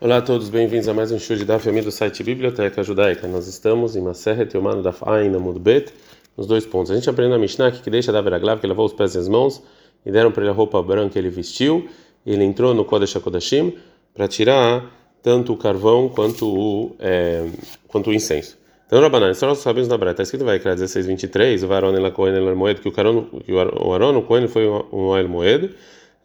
Olá a todos, bem-vindos a mais um show de Daf do site Biblioteca Judaica. Nós estamos em Maseret Yomano Daf Ain Amud Bet, nos dois pontos. A gente aprende na Mishnah que, deixa da Veraglav, que lavou os pés e as mãos, e deram para ele a roupa branca que ele vestiu, e ele entrou no Kodesh HaKodashim para tirar tanto o carvão quanto o, é, quanto o incenso. Então, Rabanan, isso nós sabemos na Breta, está escrito vai criar 16:23, o Varon ela Cohen ela Moed, que o Aron, o Cohen foi um Oel Moed.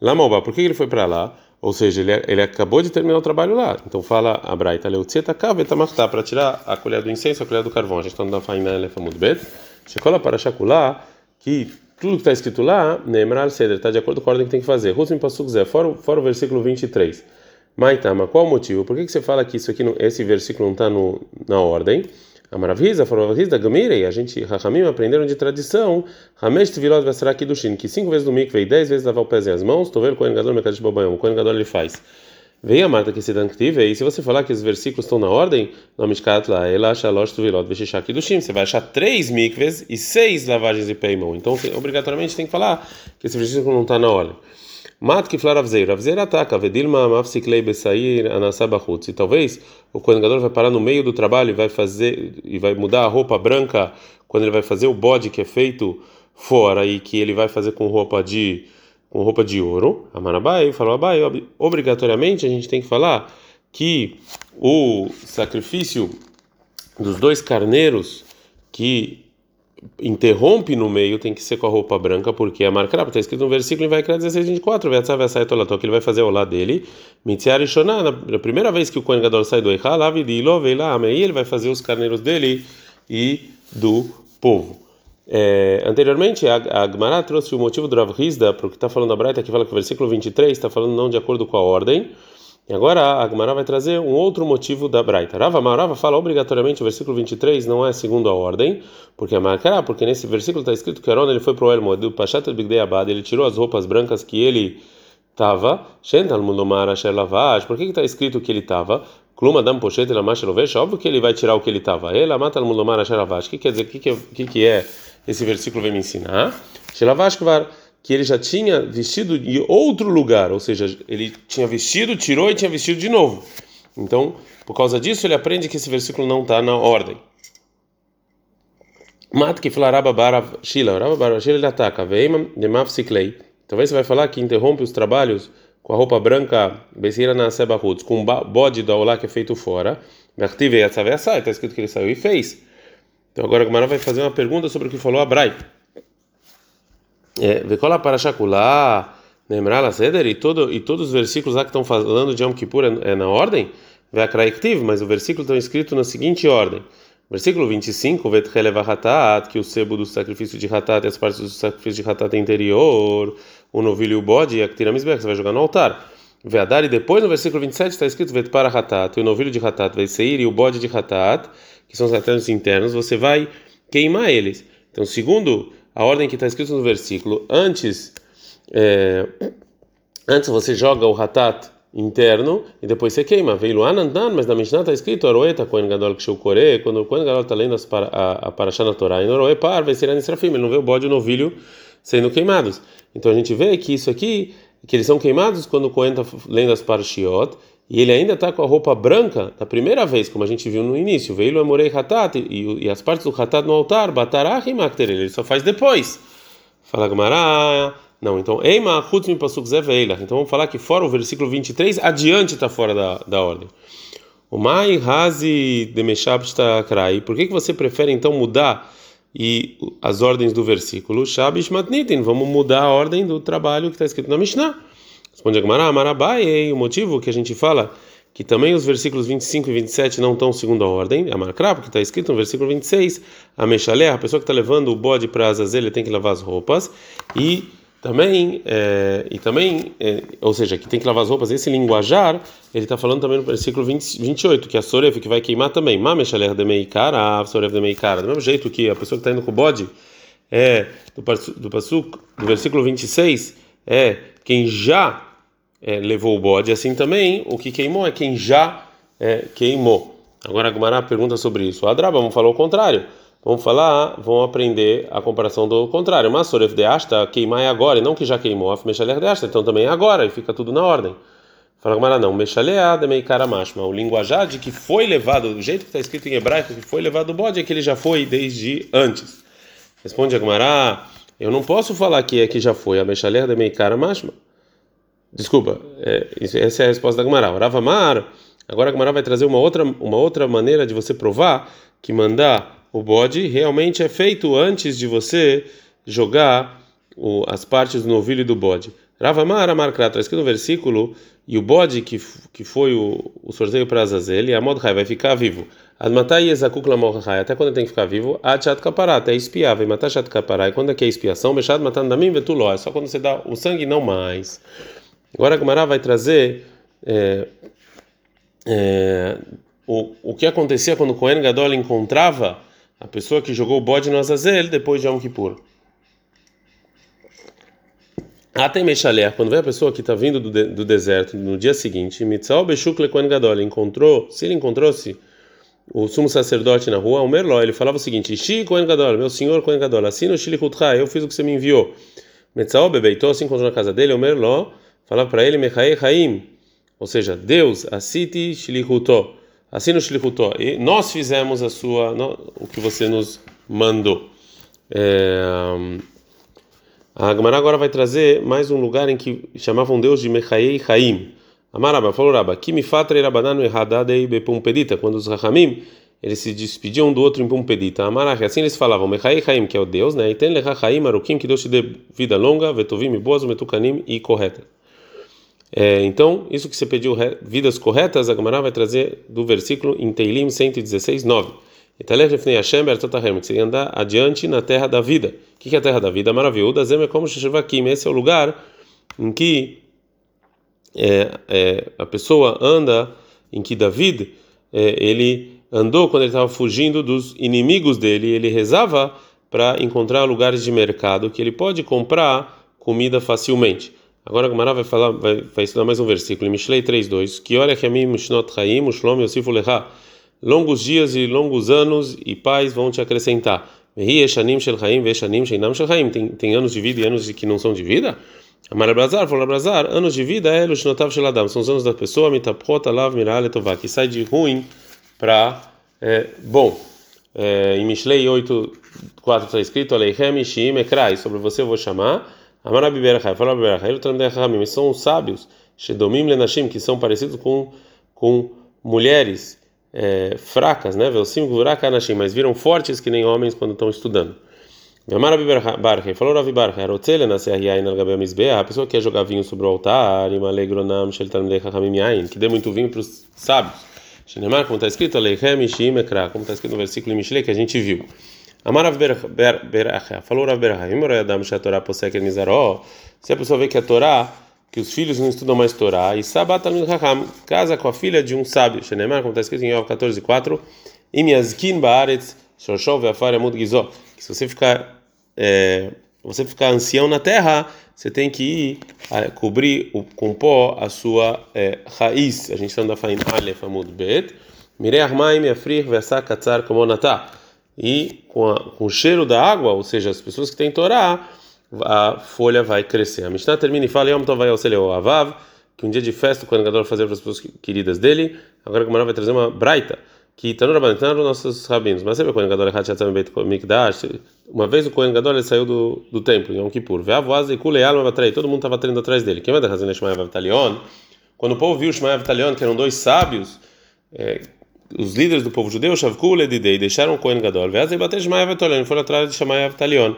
Lá Malba, por que ele foi para lá? Ou seja, ele, ele acabou de terminar o trabalho lá. Então fala a Braita, Leutzeta para tirar a colher do incenso, a colher do carvão. A gente está na Faina Elefamud Bet. Shekola para Shakulá, que tudo que está escrito lá, Nemral Seder, está de acordo com a ordem que tem que fazer. Rusim Pasuk Zé, fora, fora o versículo 23. Maitama, qual o motivo? Por que, que você fala que isso aqui, esse versículo não está na ordem? A Maravisa, da Gamirei, a gente, Rahamim, aprenderam de tradição, Hamesh Tvilot Vesra Kiddushin, que cinco vezes no mikvei, dez vezes lavar o pés e as mãos, o Kohen Gadol Mekadosh Bobayom, o Kohen Gadol ele faz. Veio a Marta que se danctive, e se você falar que os versículos estão na ordem, no Mishkat lá, Ela Shalosh Tvilot Veshisha Kiddushin, você vai achar três mikves e seis lavagens de pé e mão. Então, obrigatoriamente, tem que falar que esse versículo não está na ordem. Mat que flar avzeir, avzeir ataca, vedilma mafsiklei besair anasabachutz. E talvez o Kohen vai parar no meio do trabalho e vai fazer e vai mudar a roupa branca quando ele vai fazer o bode que é feito fora e que ele vai fazer com roupa de com roupa de ouro. Amanabai falou Abai, obrigatoriamente a gente tem que falar que o sacrifício dos dois carneiros que interrompe no meio tem que ser com a roupa branca, porque a marca está escrito no versículo em Vaikra 16, 24, que ele vai fazer ao lado dele, Mitziar na primeira vez que o Kohen Gadol sai do Eichal, ele vai fazer os carneiros dele e do povo. É, anteriormente, a, a Gemara trouxe o motivo do Rav Hizda, para o que está falando a Braita, que fala que o versículo 23 está falando não de acordo com a ordem, e agora a Gemara vai trazer um outro motivo da Braita. Rava Marava fala obrigatoriamente o versículo 23 não é segundo a ordem, porque a marcará, porque nesse versículo está escrito que Aaron ele foi para o Elmo do Pashat Bigdei Abad, ele tirou as roupas brancas que ele estava. Shental Mundomar Asher Lavash, por que está escrito que ele estava? Kluma Dam Poshet Lamash óbvio que ele vai tirar o que ele estava. Ela mata Mundomar Asher Lavash. O que quer dizer? O que, que, que, que é esse versículo vem me ensinar? Shelavash Kvar que ele já tinha vestido em outro lugar, ou seja, ele tinha vestido, tirou e tinha vestido de novo. Então, por causa disso, ele aprende que esse versículo não está na ordem. Mat que shila, shila ele ataca, veima de. Talvez você vai falar que interrompe os trabalhos com a roupa branca, na sebahuts, com o bode do aulá que é feito fora. Mertive yatzavessa, está escrito que ele saiu e fez. Então agora a Gamara vai fazer uma pergunta sobre o que falou Abrai. É, Vekola para Shakulá, Nemrala Seder, e, todo, e todos os versículos lá que estão falando de Yom Kippur é, é na ordem, Veakraiktiv, mas o versículo está escrito na seguinte ordem. Versículo 25, Vetchelevahatat, que o sebo do sacrifício de Hatat e as partes do sacrifício de Hatat interior, o novilho e o bode, e a Ktiramisbek, você vai jogar no altar. Veadar, e depois no versículo 27 está escrito Vet para Hatat, o novilho de Hatat vai sair e o bode de Hatat, que são os internos, você vai queimar eles. Então, segundo a ordem que está escrito no versículo, antes, é, antes você joga o hatat interno e depois você queima. Veio anandan, mas na Mishnah está escrito aroeta kohen gadol kore, quando o kohen gadol está lendo a, a parashá na Torá, e no aroe par vai ser anisrafim, ele não vê o bode o novilho sendo queimados. Então a gente vê que isso aqui, que eles são queimados quando o kohen está lendo as parashiot, e ele ainda está com a roupa branca da primeira vez, como a gente viu no início. Veio o Amorei Hatat e, as partes do Hatat no altar, Batarah e Makter, ele só faz depois. Fala Gamará. Não, então, Eima Hutzmi Pasuk Zeveila. Então vamos falar que fora o versículo 23, adiante está fora da, da ordem. O Mai Hazi Demeshabsta Krai. Por que, que você prefere então mudar e as ordens do versículo? Shabish Matnitin. Vamos mudar a ordem do trabalho que está escrito na Mishnah. Responde a Gemara, Amarabai, o motivo que a gente fala que também os versículos 25 e 27 não estão segundo a ordem, a Marcrá, porque está escrito no versículo 26, a Mechalé, a pessoa que está levando o bode para Azazel, tem que lavar as roupas, e também, é, e também é, ou seja, que tem que lavar as roupas, esse linguajar, ele está falando também no versículo 20, 28, que a Soref, que vai queimar também, Ma Mechalé de Meikara, a Soref de Meikara, do mesmo jeito que a pessoa que está indo com o bode, é, do, do, do versículo 26, é quem já é, levou o bode, assim também o que queimou é quem já é, queimou. Agora a Gumara pergunta sobre isso. Adraba, vamos falar o contrário. Vamos falar, vamos aprender a comparação do contrário. Mas Soref de Asta, queimar é agora, e não que já queimou. Afmeshaler de Asta, então também é agora, e fica tudo na ordem. Fala Gamara, não. Mexaleada meikara mashma. O linguajar de que foi levado, o jeito que está escrito em hebraico, que foi levado o bode, é que ele já foi desde antes. Responde a Gamara, eu não posso falar que é que já foi. A mexaleada meikara mashma. Desculpa, é, essa é a resposta da Gamara. Ravamar, agora a Gamara vai trazer uma outra, uma outra maneira de você provar que mandar o bode realmente é feito antes de você jogar o, as partes do novilho do bode. Ravamar Amarkrat, está escrito no versículo, e o bode que, que foi o, o sorteio para Azazel, e a Mordechai vai ficar vivo. Admatai Yezakuk Lamordechai, até quando tem que ficar vivo, Achat Kapará, até espiar, vai matar Chat Kapará, e quando é que é expiação? Bechad matando Damim Vetuló, é só quando você dá o sangue não mais. Agora a Gemara vai trazer é, é, o, o que acontecia quando o Kohen Gadol encontrava a pessoa que jogou o bode no Azazel depois de Yom Kippur. Até Mechalé, quando vem a pessoa que está vindo do, de, do, deserto no dia seguinte, Mitzal Beshukle Kohen Gadol, encontrou, se ele encontrou-se o sumo sacerdote na rua, o Merló, ele falava o seguinte: Shi Kohen Gadol, meu senhor Kohen Gadol, assina o Shilichutcha, eu fiz o que você me enviou. Mitzal Bebeitou, se encontrou na casa dele, o Merló, falava para ele, Mechae Haim, ou seja, Deus, Asiti Shlichutó, assina o Shlichutó, e nós fizemos a sua, o que você nos mandou. É, a Gemara agora vai trazer mais um lugar em que chamavam Deus de Mechae Haim. Amaraba falou Raba, Kimi Fatra Rabananu Erradadei Bepumpedita, quando os Rahamim eles se despediam do outro em Pumpedita. Amarach, assim eles falavam, Mechai Haim, que é o Deus, né? E tem Lecha Haim Arukim, que Deus te dê vida longa, Vetovim, boas, Metukanim e correta. É, então, isso que você pediu, vidas corretas, a Gemara vai trazer do versículo em Teilim 116, 9. Italech Lefnei Hashem Bertotahem, que você andar adiante na terra da vida. O que é a terra da vida? Maravilhosa, Zem é como Sheshevakim. Esse é o lugar em que é, é, a pessoa anda, em que David, é, ele andou quando ele estava fugindo dos inimigos dele, ele rezava para encontrar lugares de mercado que ele pode comprar comida facilmente. Agora a Gemara vai falar, vai, vai estudar mais um versículo em Mishlei 3:2, que olha que a mim mushnot chaim, ushlomi yosifu lecha. Longos dias e longos anos e paz vão te acrescentar. Tem tem anos de vida e anos que não são de vida? Amar Abrazar, falou Abrazar, anos de vida é lushnotav shel adam, são os anos da pessoa, mitapot alav miral etová, que sai de ruim para é, bom. É, em Mishlei 8:4 está escrito, Aleihem shim ekrai, sobre você eu vou chamar Amarabi Berachai, fala Berachai, Hamim, são os sábios, Shedomim Lenashim, que são parecidos com, com mulheres é, fracas, né? Velsim Gurak Anashim, mas viram fortes que nem homens quando estão estudando. Amarabi Berachai, falou Ravi Berachai, Rotzele nascer Yain al Gabe a pessoa que quer jogar vinho sobre o altar, Imalegronam Shel Talmudei Hamim Yain, que dê muito vinho para os sábios. Shenemar, como está escrito, Aleichem Shim Ekra, como está escrito no versículo em Mishle que a gente viu. Amarav Beracha, falou Rav Beracha, Torá Posek Mizaró, se a pessoa vê que a Torá, que os filhos não estudam mais Torá, e Sabat Talmud Raham, casa com a filha de um sábio, Shenemar, como está escrito em Yov 14:4, Im Yazkin Baaretz, Shoshov Afar Amud Gizó, se você ficar é, você ficar ancião na terra, você tem que ir a, cobrir o, com pó a sua é, raiz. A gente está na Fain Aleph Amud Bet. Mirei Armaim Afrir Vesak Katzar Kamonatah e com, a, com, o cheiro da água, ou seja, as pessoas que têm Torá, a folha vai crescer. A Mishnah termina e fala: Yom Tovai ao Avav, que um dia de festa o Kohen Gadol fazer para as pessoas queridas dele. Agora que o vai trazer uma braita, que Tanur Rabbanitaram nossos rabinos. Mas sempre o Kohen Gadol é Beit Mikdash. Uma vez o Kohen saiu do, do templo, em Yom Kippur. Ve'avoaz e Kuleal Mavatrai. Todo mundo estava treinando atrás dele. Quem vai dar razão em Shemaev Avtalion? Quando o povo viu Shemaev Avtalion, que eram dois sábios, é, os líderes do povo judeu, Shavkul Edidei, deixaram o Kohen Gadol, Veaz e bater Shemaev Avtalion, foram atrás de Shemaev Avtalion.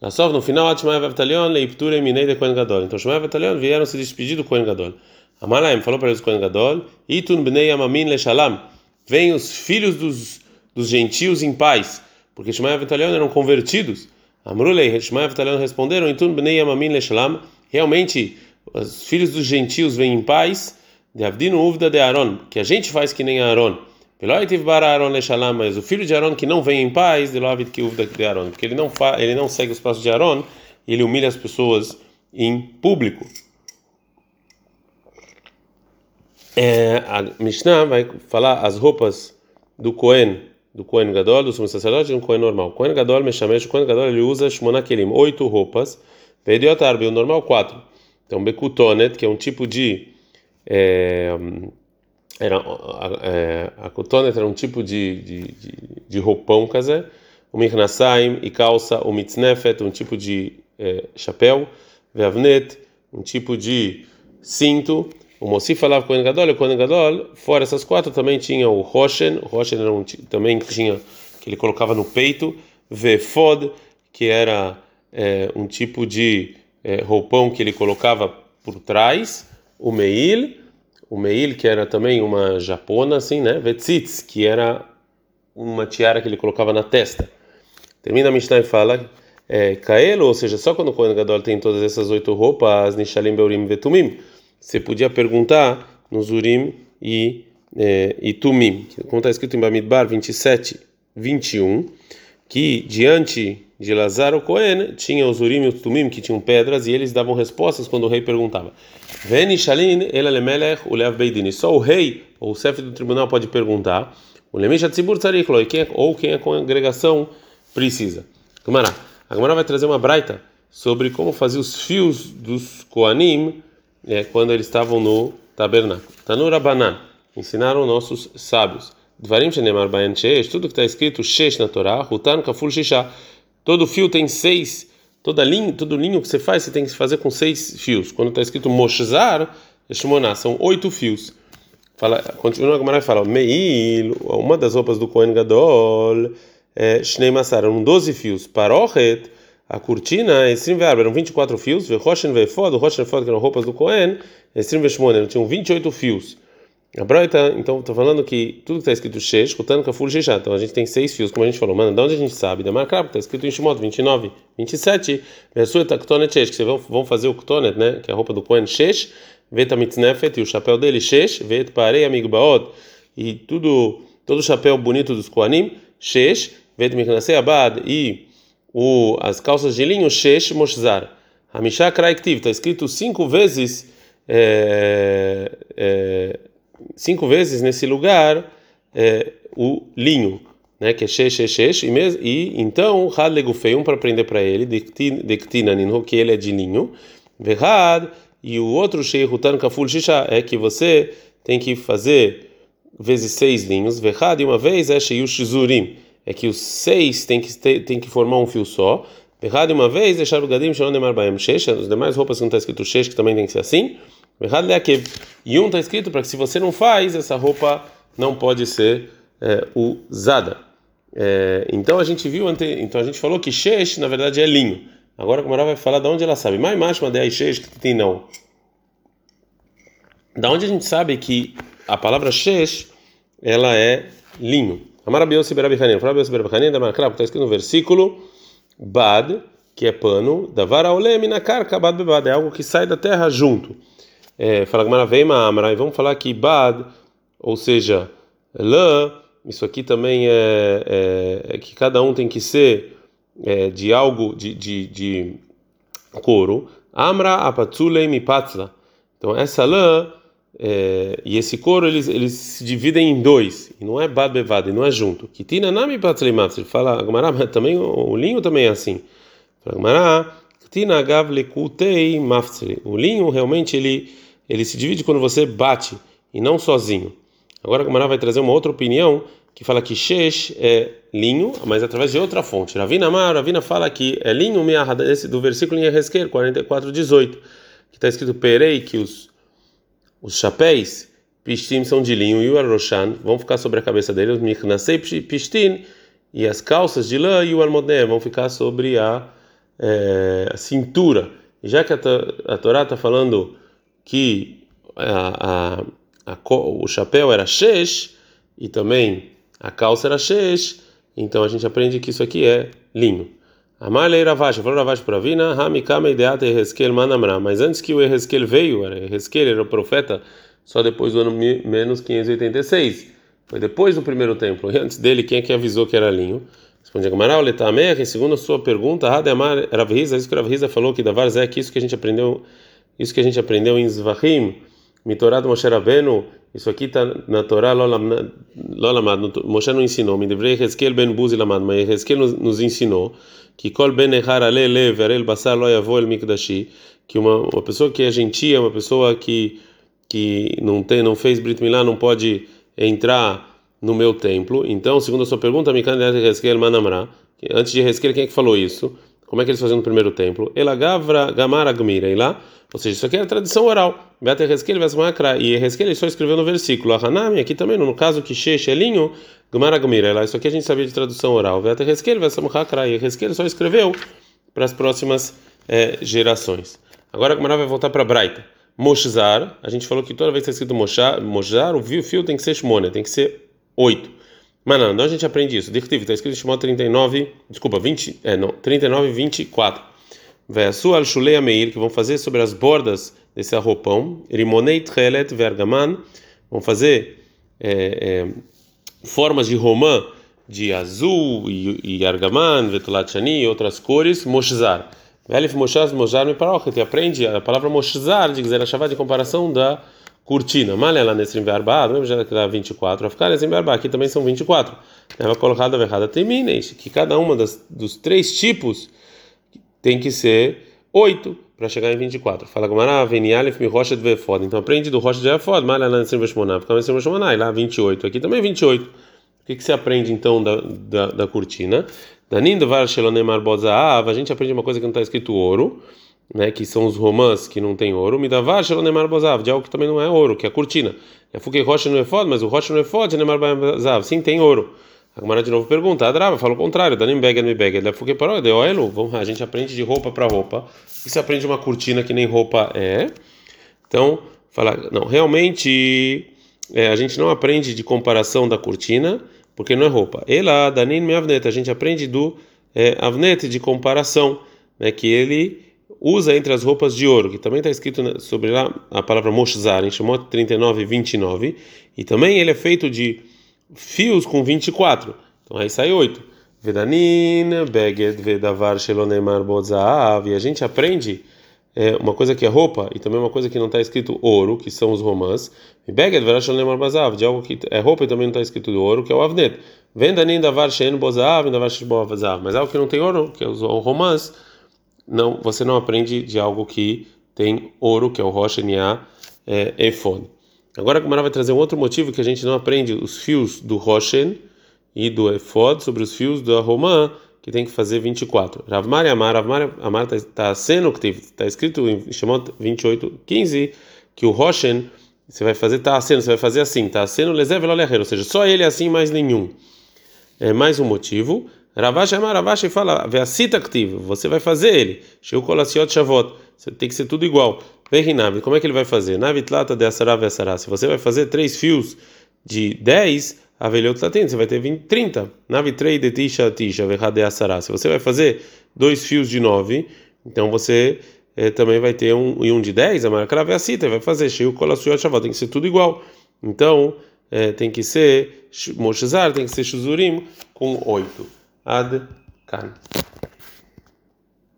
Na só no final, Shemaev Avtalion, Leiptura e Minei de Kohen Gadol. Então Shemaev Avtalion vieram se despedir do Kohen Gadol. Amalaim falou para eles o Kohen Gadol, Itun Bnei Amamin Leshalam, vem os filhos dos, dos gentios em paz, porque Shemaev Avtalion eram convertidos. Amrulei, Shemaev Avtalion responderam, Itun Bnei Amamin Leshalam, realmente os filhos dos gentios vêm em paz, de Avdino Uvda de Aaron, que a gente faz que nem Aaron mas o filho de Aaron que não vem em paz, porque ele não ele não segue os passos de Aaron, ele humilha as pessoas em público. É, a Mishnah vai falar as roupas do Cohen, do Cohen Gadol, do sumo sacerdote, e um Cohen normal. Cohen Gadol, Meshamesh, Cohen Gadol ele usa Shmona Kelim, oito roupas, Vediot Arbi, o normal quatro. Então Bekutonet, que é um tipo de é, era é, a cotonet era um tipo de, de, de, de roupão, casé, o mirnasaim e calça, o mitznefet, um tipo de é, chapéu, veavnet, um tipo de cinto, o Mossi falava com o Gadol, o Kohen Gadol, fora essas quatro também tinha o Roshen, o Roshen era um, também tinha que ele colocava no peito, Vefod, que era é, um tipo de é, roupão que ele colocava por trás, o Meil, o Meil que era também uma japona assim, né? Vetzitz, que era uma tiara que ele colocava na testa. Termina a Mishnah e fala é, Kaelo, ou seja, só quando o Kohen Gadol tem todas essas oito roupas, Nishalim Beurim Vetumim, você podia perguntar nos Urim e, é, e Tumim, como está escrito em Bamidbar 27, 21, que diante de Lazaro Cohen tinha os Urim e os Tumim que tinham pedras e eles davam respostas quando o rei perguntava. Veni Shalin Elalemelech Ulev Beidini. Só o rei ou o chefe do tribunal pode perguntar. O Lemisha Tzibur Tzarik é, ou quem a congregação precisa. Gamara. A Gamara vai trazer uma braita sobre como fazer os fios dos Koanim é, quando eles estavam no tabernáculo. Tanura Banan. Ensinaram nossos sábios. Dvarim Shenemar Bayan Shesh. Tudo que está escrito Shesh na Torá. Hutan Kaful Shisha. Todo fio tem seis. Toda linha, todo linho que você faz, você tem que fazer com seis fios. Quando está escrito Moshzar, Shmoná, são oito fios. Fala, continua a Gamara e fala: Meil, uma das roupas do Kohen Gadol é, Shnei Massar, eram 12 fios. Parochet, a cortina, Esrim Verba, eram 24 fios. Vechoshen Vefod, Roshen Vefod, que eram roupas do Cohen, Esrim Veshmonen, tinham 28 fios. A Braita, então, estou falando que tudo que está escrito Shesh, Kutan, Kafur, Shishá. Então a gente tem seis fios, como a gente falou. Mano, de onde a gente sabe? Da Macrab, está escrito em Shimot 29, 27. Versueta Ktonet Shesh, que vocês vão, fazer o Ktonet, né? Que é a roupa do Cohen Shesh. Veta Mitznefet, e o chapéu dele Shesh. Vet Parei, amigo Baod. E tudo, todo o chapéu bonito dos Koanim, Shesh. Vet Miknasei Abad. E o, as calças de linho Shesh Moshzar. Hamishá Kraiktiv, está escrito cinco vezes. É, é, cinco vezes nesse lugar é, o linho, né, que é shesh, e, mes, e então had legufei um para aprender para ele, dektina que ele é de linho, verhad, e o outro shei rutan kaful shisha é que você tem que fazer vezes seis linhos, verhad, e uma vez é sheiush zurim, é que os seis tem que ter, tem que formar um fio só, verhad, uma vez deixar o gadim shalom demar baem shesh, as demais roupas que não está escrito shesh que também tem que ser assim, e um está escrito para que se você não faz, essa roupa não pode ser é, usada. É, então a gente viu, ante, então a gente falou que shesh na verdade é linho. Agora a Gamara vai falar de onde ela sabe. Mais macho, de shesh que tem não. Da onde a gente sabe que a palavra shesh ela é linho. Amarabios Siberabichanin. Falabios Siberabichanin da Markrab, está escrito no versículo Bad, que é pano, da vara olemi na carca, bad bebad, é algo que sai da terra junto. É, fala Gamara Veima Amra, e vamos falar que Bad, ou seja, lã, isso aqui também é, é, é, que cada um tem que ser é, de algo, de, de, de couro. Amra apatzulei mipatzla. Então essa lã é, e esse couro eles, eles se dividem em dois, e não é bad bevada, não é junto. Kitina nami matzli. Fala Gamara, também o, linho também é assim. Fala Gamara, kitina agav lekutei maftzli. O linho realmente ele ele se divide quando você bate e não sozinho. Agora a Gamara vai trazer uma outra opinião que fala que shesh é linho, mas através de outra fonte. Ravina Amar, Ravina fala que é linho esse do versículo em Ezequiel 44:18, que está escrito perei que os os chapéus pistim são de linho e o arroshan vão ficar sobre a cabeça dele, os michnasei pistim e as calças de lã e o almodné vão ficar sobre a, é, a cintura. E já que a, a Torá está falando que a, a, a, o chapéu era shesh e também a calça era shesh, então a gente aprende que isso aqui é linho. Amalei Ravash, falou Ravash para Vina, Hamikama ideata Eheskel Manamra, mas antes que o Eheskel veio, Eheskel era o profeta só depois do ano menos 586, foi depois do primeiro templo, e antes dele quem é que avisou que era linho? Responde a Gamara, Letamer, segundo a sua pergunta, Hademar Ravriza, isso que Ravriza falou que Davar Zé, que isso que a gente aprendeu isso que a gente aprendeu em Zvahim, Mitorá do Moshe Rabbeinu, isso aqui está na Torá Lolamad, Moshe não ensinou, deveria Hezkel ben Buzi Lamad, mas Hezkel nos ensinou que Kol ben Echar Ale Le Verel Basar Lo Yavo El Mikdashi, que uma, uma pessoa que é gentia, uma pessoa que que não tem, não fez Brit Milá, não pode entrar no meu templo. Então, segundo a sua pergunta, Mikan Hezkel Manamra, antes de Hezkel, quem é que falou isso? Como é que eles faziam no primeiro templo? Elagavra Gamara Gmira, lá. Ou seja, isso aqui é tradição oral. Beata Vesmakra. E Hezkel só escreveu no versículo. Hanami, aqui também, no caso que She, Shelinho, Gamara Gmira, lá. Isso aqui a gente sabia de tradução oral. Beata Vesmakra. E Hezkel só escreveu para as próximas é, gerações. Agora a Gamara vai voltar para Braita. Moshzar, a gente falou que toda vez que está escrito Moshzar, o fio tem que ser Shmona, tem que ser 8. Mas não, a gente aprende isso? Diretivo, está escrito em Shimon 39, desculpa, 20, é, não, 39 24. Ve'asu al shulei meir, que vão fazer sobre as bordas desse arropão, rimonei tchelet vergaman, vão fazer é, é, formas de romã de azul e, e argaman, vetulat e outras cores, moshzar. Velif moshaz moshar me parochet, aprende a palavra moshzar, de dizer a chamada de comparação da cortina. Malha lá nesse verba, não já que dá 24, a ficar nesse verba, aqui também são 24. Ela colocada errada termines, que cada uma das, dos três tipos tem que ser 8 para chegar em 24. Fala Gomara, Venialef mi rocha de Vefod. Então aprende do rocha de Vefod, malha lá nesse verba, fica nesse verba, lá 28. Aqui também 28. O que, que você aprende então da, da, da cortina? Danin do var shelonemar a gente aprende uma coisa que não está escrito ouro né, que são os romãs que não tem ouro, midavar shelonemar bozav, de algo que também não é ouro, que é a cortina. É fuque rocha não é foda, mas o rocha não é foda, nemar bozav, sim tem ouro. A Gemara de novo pergunta, a Drava fala o contrário, danim beged me beged, é fuque parou, de oelo, a gente aprende de roupa para roupa. E se aprende uma cortina que nem roupa é? Então, fala, não, realmente é, a gente não aprende de comparação da cortina, porque não é roupa. Ela, danim me avnet, a gente aprende do é, de comparação, né, que ele usa entre as roupas de ouro, que também está escrito sobre lá a palavra moshzar, em Shemot 39 e 29, e também ele é feito de fios com 24. Então aí sai 8. Vedanin, beged, vedavar, shelonemar, bozav. E a gente aprende é, uma coisa que é roupa e também uma coisa que não está escrito ouro, que são os romãs. Beged, vedavar, shelonemar, bozav. De algo que é roupa e também não está escrito ouro, que é o avnet. Vendanin, davar, shen, bozav, davar, shen, bozav. Mas algo que não tem ouro, que é os romãs não, você não aprende de algo que tem ouro, que é o rocha Nia é, Efon. Agora a Gemara vai trazer um outro motivo que a gente não aprende os fios do Roshen e do Efod sobre os fios da Romã, que tem que fazer 24. Ravmar Amar, Ravmar Amar está tá sendo que está escrito em Shemot 28, 15, que o Roshen você vai fazer tá sendo, você vai fazer assim, tá sendo lezev ou seja, só ele é assim, mais nenhum. É mais um motivo. Ravash Amar Ravash fala, cita activo, você vai fazer ele. Sheu kolasiot shavot, tem que ser tudo igual. Verinav, como é que ele vai fazer? Navitlata de asará vesará. Se você vai fazer três fios de 10, avelhot latin, você vai ter 20, 30. Navitrei de tisha tisha verrade asará. Se você vai fazer dois fios de 9, então você eh, também vai ter um e um de 10, a marca cita, vai fazer Sheu kolasiot shavot, tem que ser tudo igual. Então, eh, tem que ser Moshezar, tem que ser Shuzurim com 8. Ad Kan.